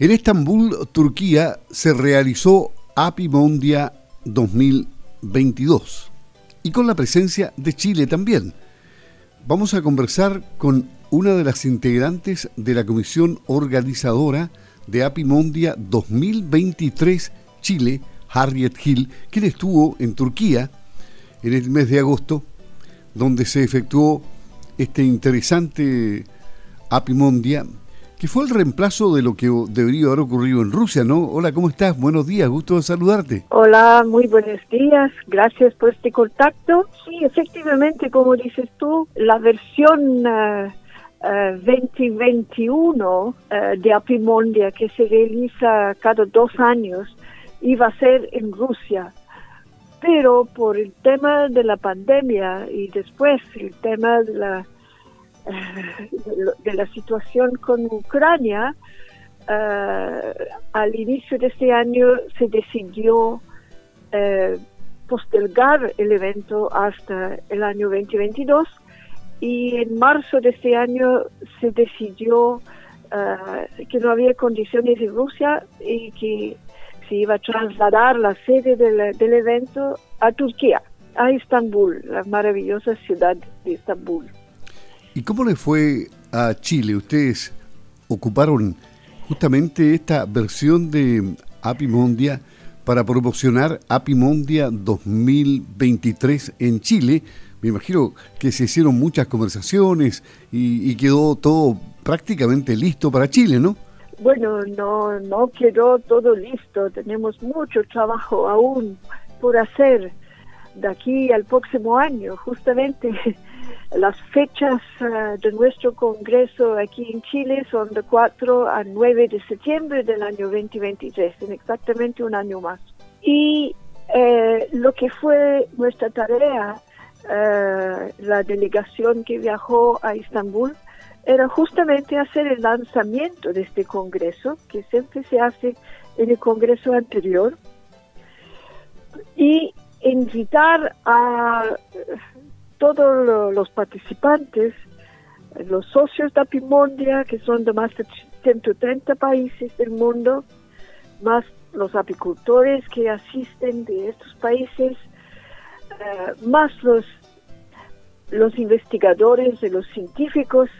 En Estambul, Turquía, se realizó Apimondia 2022 y con la presencia de Chile también. Vamos a conversar con una de las integrantes de la comisión organizadora de Apimondia 2023 Chile, Harriet Hill, quien estuvo en Turquía en el mes de agosto, donde se efectuó este interesante Apimondia que fue el reemplazo de lo que debería haber ocurrido en Rusia, ¿no? Hola, ¿cómo estás? Buenos días, gusto de saludarte. Hola, muy buenos días, gracias por este contacto. Sí, efectivamente, como dices tú, la versión 2021 eh, eh, de Apimondia que se realiza cada dos años iba a ser en Rusia, pero por el tema de la pandemia y después el tema de la de la situación con Ucrania, eh, al inicio de este año se decidió eh, postergar el evento hasta el año 2022 y en marzo de este año se decidió eh, que no había condiciones en Rusia y que se iba a trasladar la sede del, del evento a Turquía, a Estambul, la maravillosa ciudad de Estambul. ¿Y cómo le fue a Chile? Ustedes ocuparon justamente esta versión de Apimondia para promocionar Apimondia 2023 en Chile. Me imagino que se hicieron muchas conversaciones y, quedó todo prácticamente listo para Chile, ¿no? Bueno, no, no quedó todo listo. Tenemos mucho trabajo aún por hacer de aquí al próximo año. Justamente las fechas eh, de nuestro Congreso aquí en Chile son de 4 a 9 de septiembre del año 2023, en exactamente un año más. Y eh, lo que fue nuestra tarea, eh, la delegación que viajó a Estambul, era justamente hacer el lanzamiento de este Congreso, que siempre se hace en el Congreso anterior, y invitar a todos los participantes, los socios de Apimondia, que son de más de 130 países del mundo, más los apicultores que asisten de estos países, eh, más los, los investigadores y los científicos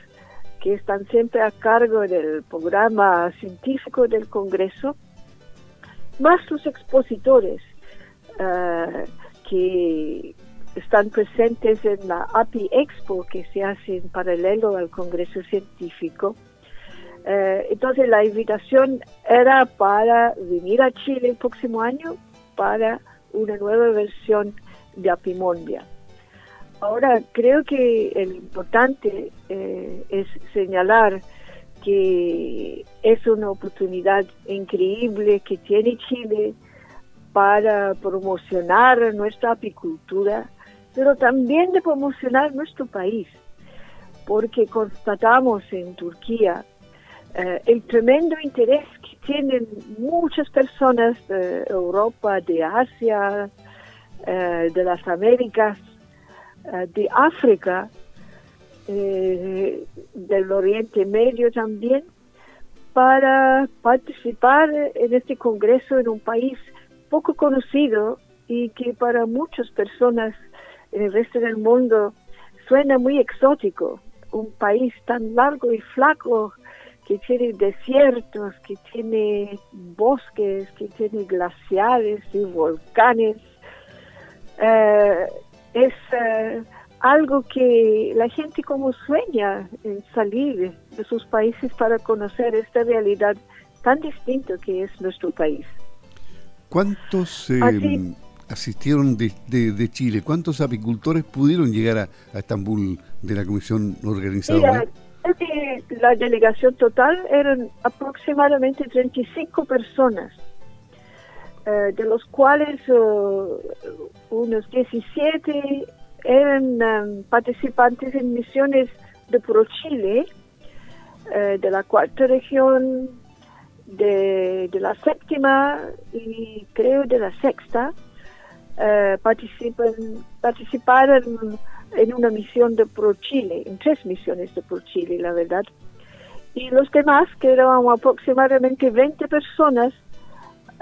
que están siempre a cargo del programa científico del Congreso, más los expositores eh, que están presentes en la API Expo que se hace en paralelo al Congreso Científico. Eh, entonces la invitación era para venir a Chile el próximo año para una nueva versión de Apimondia. Ahora creo que el importante eh, es señalar que es una oportunidad increíble que tiene Chile para promocionar nuestra apicultura pero también de promocionar nuestro país, porque constatamos en Turquía eh, el tremendo interés que tienen muchas personas de Europa, de Asia, eh, de las Américas, eh, de África, del Oriente Medio también, para participar en este congreso en un país poco conocido y que para muchas personas en el resto del mundo suena muy exótico. Un país tan largo y flaco que tiene desiertos, que tiene bosques, que tiene glaciares y volcanes. Eh, es eh, algo que la gente como sueña en salir de sus países para conocer esta realidad tan distinta que es nuestro país. ¿Cuántos asistieron de, de, Chile? ¿Cuántos apicultores pudieron llegar a, Estambul de la comisión organizadora? la delegación total eran aproximadamente 35 personas, eh, de los cuales uh, unos 17 eran um, participantes en misiones de Pro Chile, eh, de la cuarta región, de, de la séptima y creo de la sexta eh, participaron en una misión de Pro Chile, en tres misiones de Pro Chile, la verdad. y los demás, que eran aproximadamente 20 personas,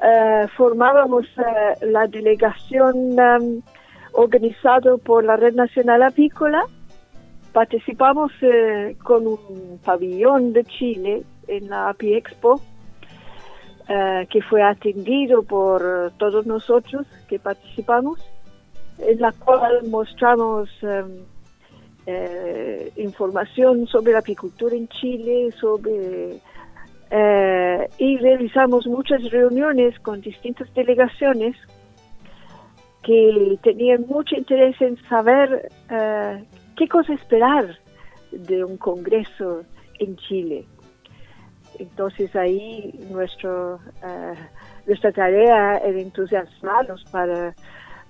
eh, formábamos eh, la delegación um, organizada por la Red Nacional Apícola. Participamos eh, con un pabellón de Chile en la API Expo, que fue atendido por todos nosotros que participamos, en la cual mostramos um, información sobre la apicultura en Chile, sobre eh, y realizamos muchas reuniones con distintas delegaciones que tenían mucho interés en saber eh, qué cosa esperar de un congreso en Chile. Entonces ahí nuestro, eh, nuestra tarea era entusiasmarlos para,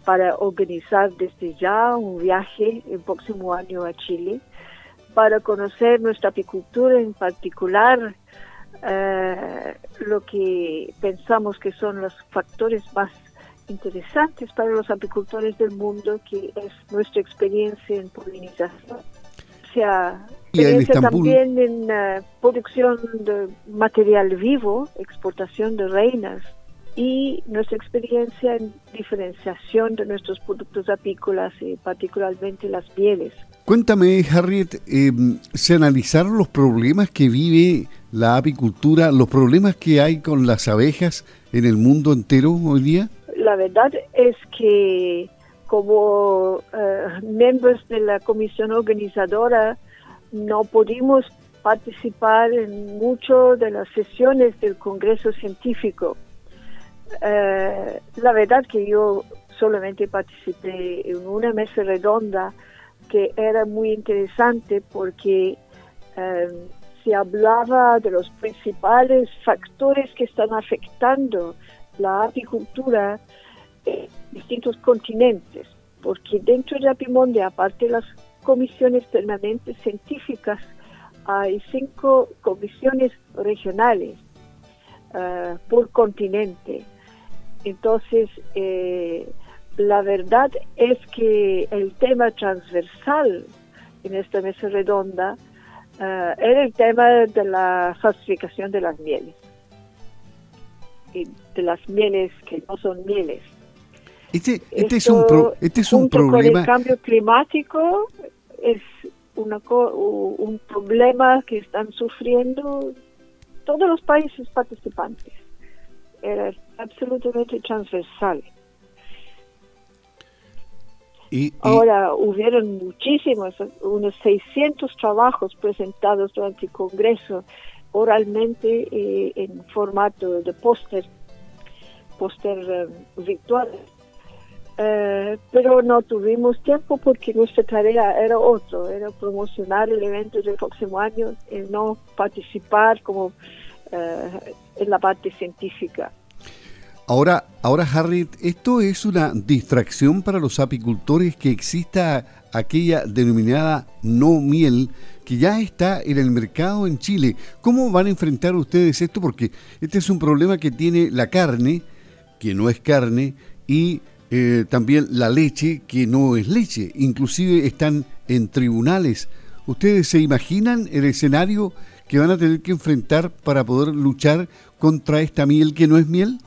para organizar desde ya un viaje el próximo año a Chile, para conocer nuestra apicultura en particular, eh, lo que pensamos que son los factores más interesantes para los apicultores del mundo, que es nuestra experiencia en polinización. O sea, experiencia también en uh, producción de material vivo, exportación de reinas y nuestra experiencia en diferenciación de nuestros productos apícolas y particularmente las pieles. Cuéntame, Harriet, eh, ¿se analizaron los problemas que vive la apicultura, los problemas que hay con las abejas en el mundo entero hoy día? La verdad es que como eh, miembros de la comisión organizadora no pudimos participar en muchas de las sesiones del Congreso Científico. Eh, la verdad que yo solamente participé en una mesa redonda que era muy interesante porque eh, se hablaba de los principales factores que están afectando la apicultura en distintos continentes, porque dentro de Apimonde, aparte de las comisiones permanentes científicas, hay cinco comisiones regionales eh, por continente. Entonces, eh, la verdad es que el tema transversal en esta mesa redonda uh, era el tema de la falsificación de las mieles, y de las mieles que no son mieles. Este, este es un, pro, este es un problema. Con el cambio climático es una, un problema que están sufriendo todos los países participantes. Era absolutamente transversal. Ahora hubieron muchísimos, unos 600 trabajos presentados durante el Congreso oralmente eh, en formato de póster, póster eh, virtual. Eh, pero no tuvimos tiempo porque nuestra tarea era otro, era promocionar el evento del próximo año y no participar como en la parte científica. Ahora, ahora Harriet, ¿esto es una distracción para los apicultores que exista aquella denominada no miel que ya está en el mercado en Chile? ¿Cómo van a enfrentar ustedes esto? Porque este es un problema que tiene la carne, que no es carne, y eh, también la leche, que no es leche. Inclusive están en tribunales. ¿Ustedes se imaginan el escenario que van a tener que enfrentar para poder luchar contra esta miel que no es miel?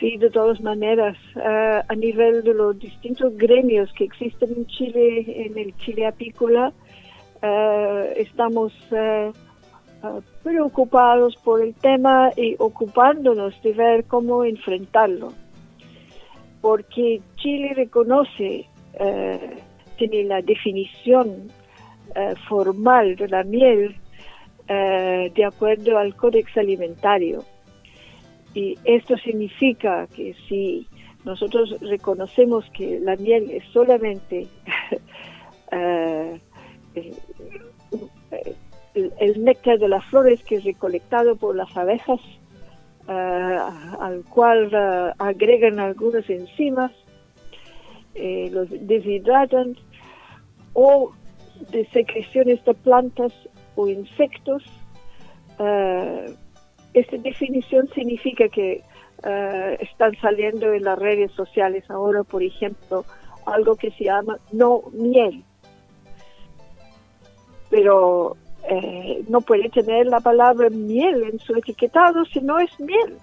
Sí, de todas maneras, eh, a nivel de los distintos gremios que existen en Chile, en el Chile apícola, eh, estamos eh, preocupados por el tema y ocupándonos de ver cómo enfrentarlo. Porque Chile reconoce, tiene la definición formal de la miel de acuerdo al Códex Alimentario. Y esto significa que si nosotros reconocemos que la miel es solamente eh, el, néctar de las flores que es recolectado por las abejas, eh, al cual eh, agregan algunas enzimas, los deshidratan, o de secreciones de plantas o insectos, esta definición significa que eh, están saliendo en las redes sociales ahora, por ejemplo, algo que se llama no miel. Pero eh, no puede tener la palabra miel en su etiquetado si no es miel.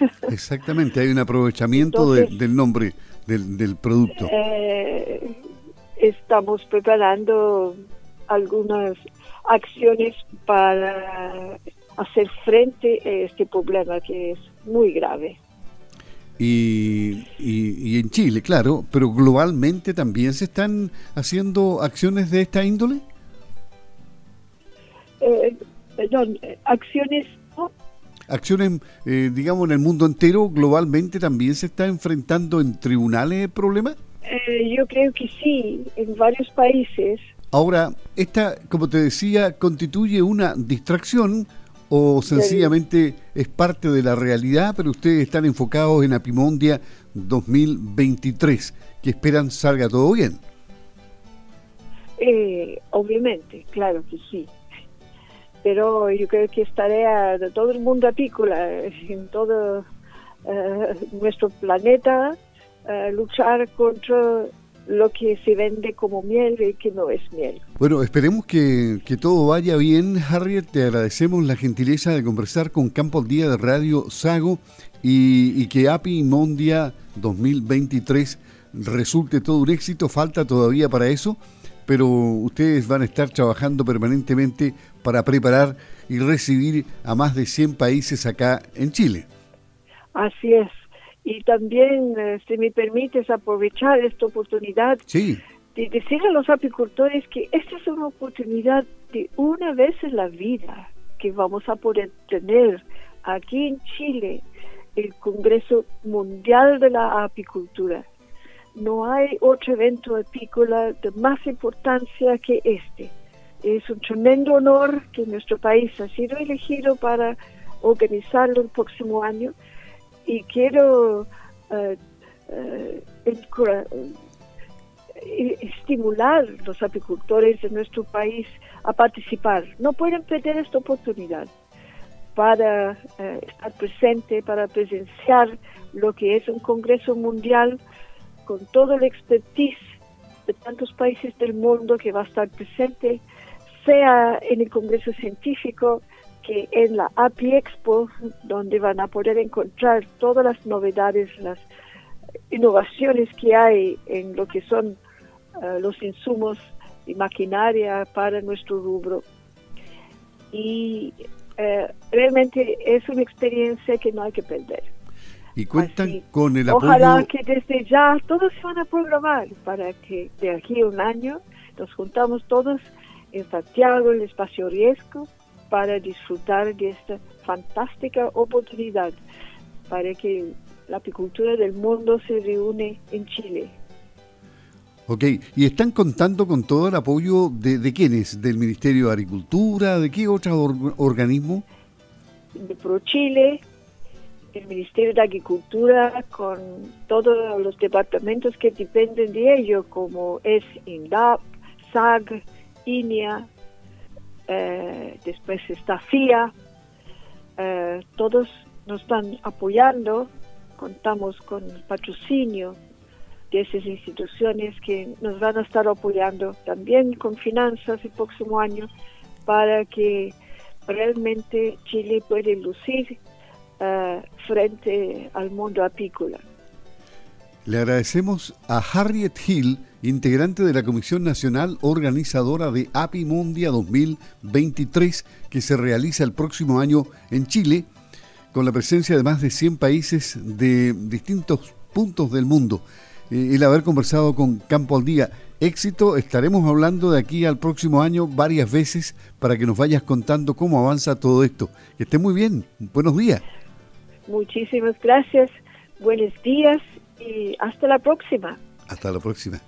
Exactamente, hay un aprovechamiento del nombre del, del producto. Eh, estamos preparando algunas acciones para hacer frente a este problema que es muy grave. Y, y, en Chile, claro, pero globalmente también se están haciendo acciones de esta índole. Eh, perdón, acciones. Acciones, eh, digamos, en el mundo entero, globalmente también se está enfrentando en tribunales el problema. Eh, yo creo que sí, en varios países. Ahora, esta, como te decía, constituye una distracción o sencillamente es parte de la realidad, pero ustedes están enfocados en Apimondia 2023, que esperan salga todo bien. Eh, obviamente, claro que sí. Pero yo creo que es tarea de todo el mundo apícola, en todo eh, nuestro planeta, luchar contra lo que se vende como miel y que no es miel. Bueno, esperemos que, todo vaya bien, Harriet. Te agradecemos la gentileza de conversar con Campo al Día de Radio Sago y, que API Mondia 2023 resulte todo un éxito. Falta todavía para eso, pero ustedes van a estar trabajando permanentemente para preparar y recibir a más de 100 países acá en Chile. Así es y también, eh, si me permites, aprovechar esta oportunidad de decir a los apicultores que esta es una oportunidad de una vez en la vida que vamos a poder tener aquí en Chile el Congreso Mundial de la Apicultura. No hay otro evento apícola de más importancia que este. Es un tremendo honor que nuestro país ha sido elegido para organizarlo el próximo año y quiero uh, estimular los apicultores de nuestro país a participar. No pueden perder esta oportunidad para estar presente, para presenciar lo que es un Congreso Mundial con toda la expertise de tantos países del mundo que va a estar presente, sea en el Congreso Científico, en la API Expo, donde van a poder encontrar todas las novedades, las innovaciones que hay en lo que son eh, los insumos y maquinaria para nuestro rubro. Y eh, realmente es una experiencia que no hay que perder. Y cuentan con el apoyo. Ojalá que desde ya todos se van a programar para que de aquí a un año nos juntamos todos en Santiago, en el espacio riesgo, para disfrutar de esta fantástica oportunidad para que la apicultura del mundo se reúne en Chile. Ok, ¿y están contando con todo el apoyo de, de quiénes? ¿Del Ministerio de Agricultura? ¿De qué otro organismo? De ProChile, el Ministerio de Agricultura, con todos los departamentos que dependen de ello, como es INDAP, SAG, INIA, eh, después está FIA, eh, todos nos están apoyando, contamos con el patrocinio de esas instituciones que nos van a estar apoyando también con finanzas el próximo año para que realmente Chile pueda lucir eh, frente al mundo apícola. Le agradecemos a Harriet Hill, integrante de la Comisión Nacional Organizadora de API Mundia 2023, que se realiza el próximo año en Chile, con la presencia de más de 100 países de distintos puntos del mundo. Eh, el haber conversado con Campo al Día. Éxito, estaremos hablando de aquí al próximo año varias veces para que nos vayas contando cómo avanza todo esto. Que esté muy bien. Buenos días. Muchísimas gracias. Buenos días y hasta la próxima. Hasta la próxima.